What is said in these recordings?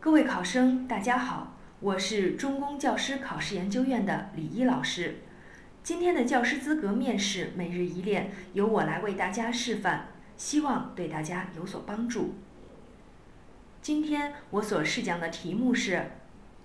各位考生，大家好，我是中公教师考试研究院的李一老师。今天的教师资格面试每日一练由我来为大家示范，希望对大家有所帮助。今天我所试讲的题目是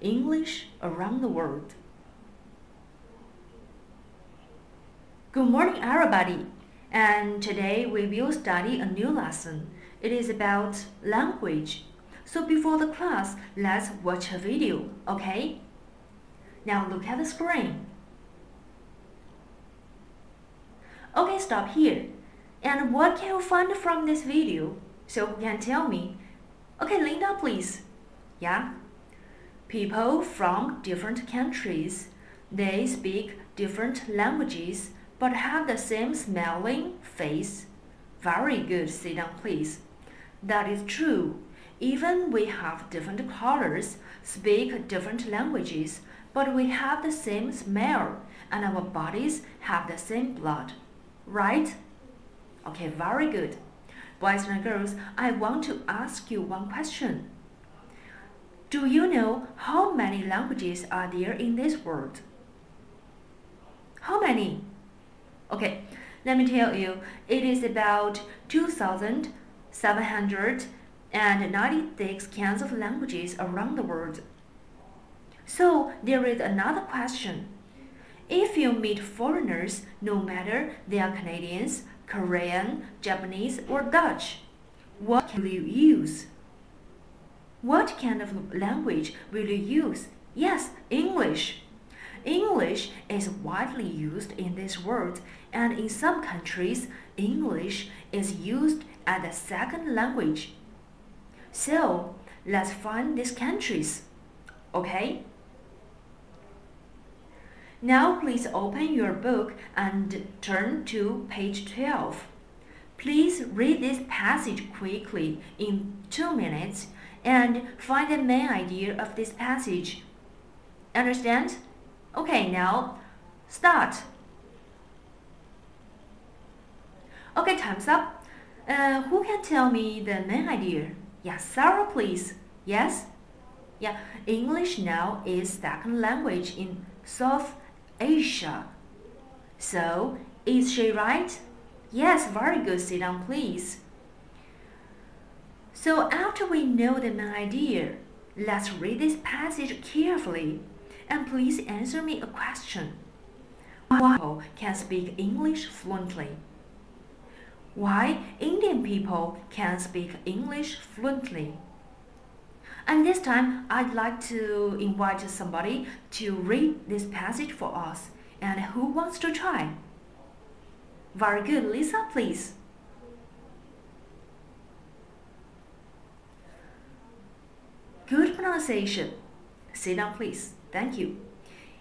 English around the world。Good morning, everybody. And today we will study a new lesson. It is about language. so before the class, let's watch a video, okay? Now look at the screen. Okay, stop here. And what can you find from this video? So who can tell me? Okay, Linda, please. Yeah? People from different countries. They speak different languages but have the same smiling face. Very good, sit down please. That is true. Even we have different colors, speak different languages, but we have the same smell and our bodies have the same blood. Right? Okay, very good. Boys and girls, I want to ask you one question. Do you know how many languages are there in this world? How many? Okay, let me tell you, it is about 2,700 and 96 kinds of languages around the world. So there is another question. If you meet foreigners, no matter they are Canadians, Korean, Japanese, or Dutch, what will you use? What kind of language will you use? Yes, English. English is widely used in this world, and in some countries, English is used as a second language. So, let's find these countries. Okay? Now please open your book and turn to page 12. Please read this passage quickly in two minutes and find the main idea of this passage. Understand? Okay, now start. Okay, time's up. Uh, who can tell me the main idea? Yeah, Sarah, please. Yes? Yeah, English now is second language in South Asia. So, is she right? Yes, very good. Sit down, please. So after we know the main idea, let's read this passage carefully and please answer me a question. Why can speak English fluently? Why Indian people can speak English fluently? And this time, I'd like to invite somebody to read this passage for us. And who wants to try? Very good, Lisa, please. Good pronunciation. Sit down, please. Thank you.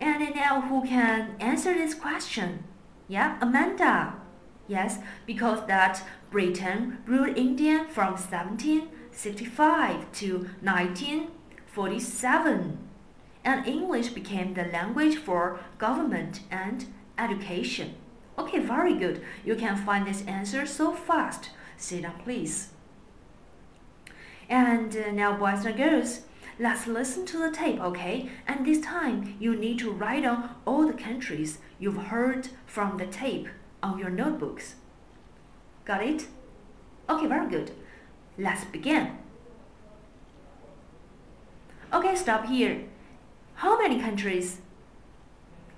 And now who can answer this question? Yeah, Amanda. Yes, because that Britain ruled India from 1765 to 1947. And English became the language for government and education. Okay, very good. You can find this answer so fast. Sit down, please. And uh, now, boys and girls, Let's listen to the tape, okay? And this time, you need to write down all the countries you've heard from the tape on your notebooks. Got it? Okay, very good. Let's begin. Okay, stop here. How many countries?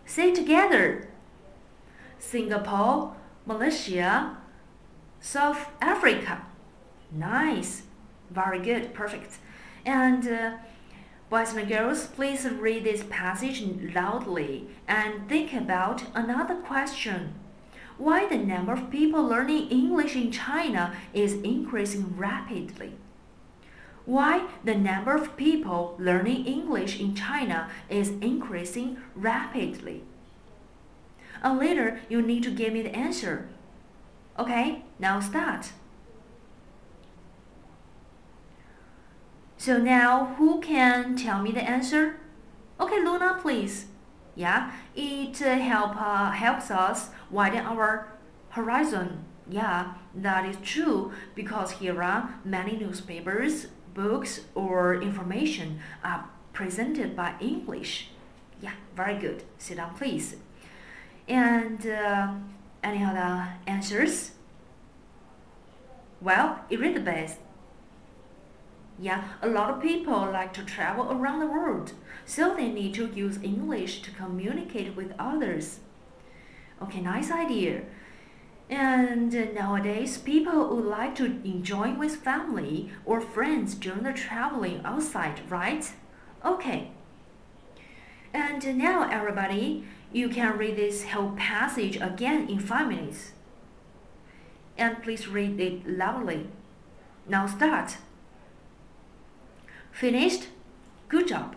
Say together. Singapore, Malaysia, South Africa. Nice. Very good. Perfect. And uh, boys and girls, please read this passage loudly and think about another question. Why the number of people learning English in China is increasing rapidly? Why the number of people learning English in China is increasing rapidly? And later, you need to give me the answer. Okay, now start. So now, who can tell me the answer? Okay, Luna, please. Yeah, it help, uh, helps us widen our horizon. Yeah, that is true because here are many newspapers books or information are presented by English. Yeah, very good. Sit down, please. And uh, any other answers? Well, it the best. Yeah, a lot of people like to travel around the world, so they need to use English to communicate with others. Okay, nice idea. And nowadays, people would like to enjoy with family or friends during the traveling outside, right? Okay. And now, everybody, you can read this whole passage again in five minutes. And please read it loudly. Now start. Finished? Good job.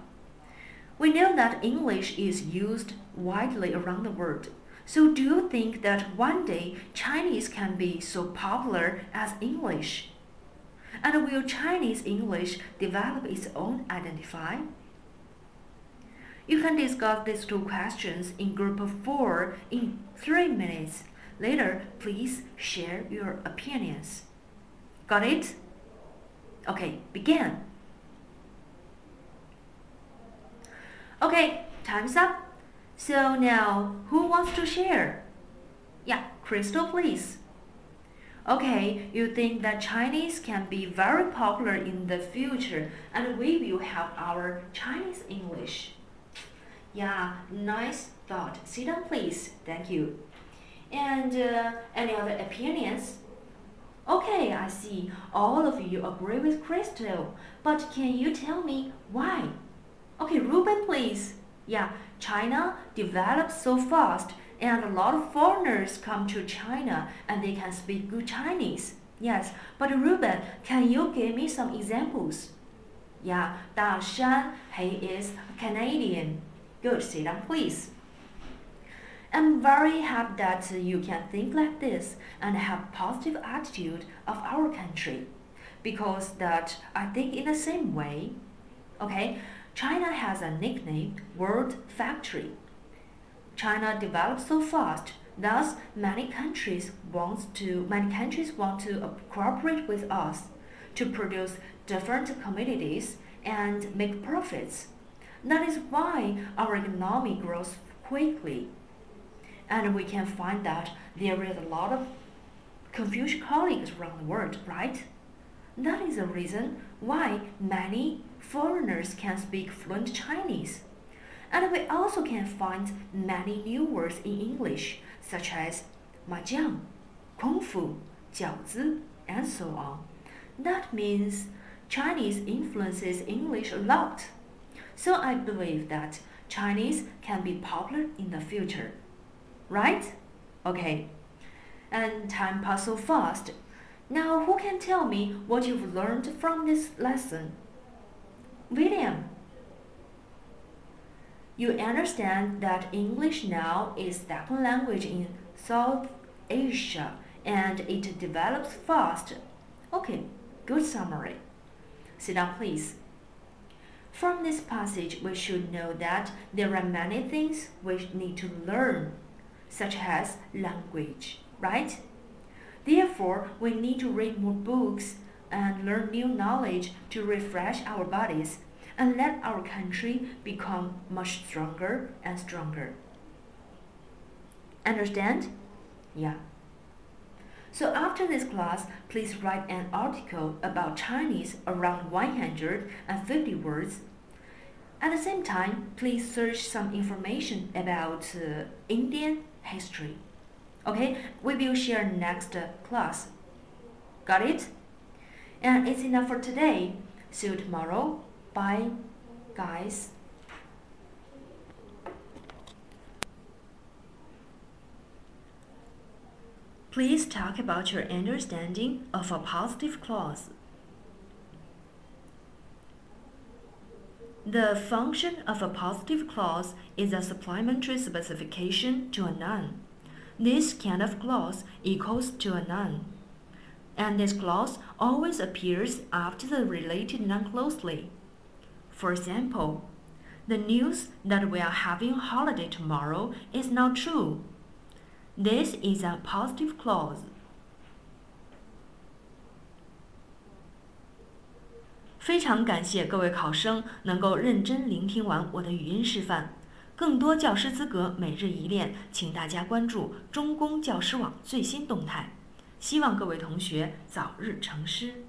We know that English is used widely around the world. So do you think that one day Chinese can be so popular as English? And will Chinese English develop its own identity? You can discuss these two questions in group of four in three minutes. Later, please share your opinions. Got it? Okay, begin. Okay, time's up. So now, who wants to share? Yeah, Crystal, please. Okay, you think that Chinese can be very popular in the future and we will have our Chinese English. Yeah, nice thought. Sit down, please. Thank you. And uh, any other opinions? Okay, I see. All of you agree with Crystal. But can you tell me why? Okay, Ruben, please. Yeah, China develops so fast and a lot of foreigners come to China and they can speak good Chinese. Yes, but Ruben, can you give me some examples? Yeah, Da Shan, he is a Canadian. Good, sit down please. I'm very happy that you can think like this and have positive attitude of our country because that I think in the same way. Okay, China has a nickname, World Factory. China develops so fast, thus many countries want to many countries want to cooperate with us to produce different commodities and make profits. That is why our economy grows quickly. And we can find that there is a lot of Confucian colleagues around the world, right? That is the reason why many foreigners can speak fluent Chinese. And we also can find many new words in English, such as mahjong, kung fu, jiaozi, and so on. That means Chinese influences English a lot. So I believe that Chinese can be popular in the future. Right? Okay. And time passes so fast. Now who can tell me what you've learned from this lesson? William, you understand that English now is second language in South Asia and it develops fast. Okay, good summary. Sit down please. From this passage, we should know that there are many things we need to learn, such as language, right? Therefore, we need to read more books and learn new knowledge to refresh our bodies and let our country become much stronger and stronger. Understand? Yeah. So after this class, please write an article about Chinese around 150 words. At the same time, please search some information about uh, Indian history. Okay, we will share next class. Got it? And it's enough for today. See you tomorrow. Bye, guys. Please talk about your understanding of appositive clause. The function of appositive clause is a supplementary specification to a noun this kind of clause equals to a noun. And this clause always appears after the related noun closely. For example, the news that we are having holiday tomorrow is not true. This is appositive clause. 更多教师资格每日一练，请大家关注中公教师网最新动态。希望各位同学早日成师。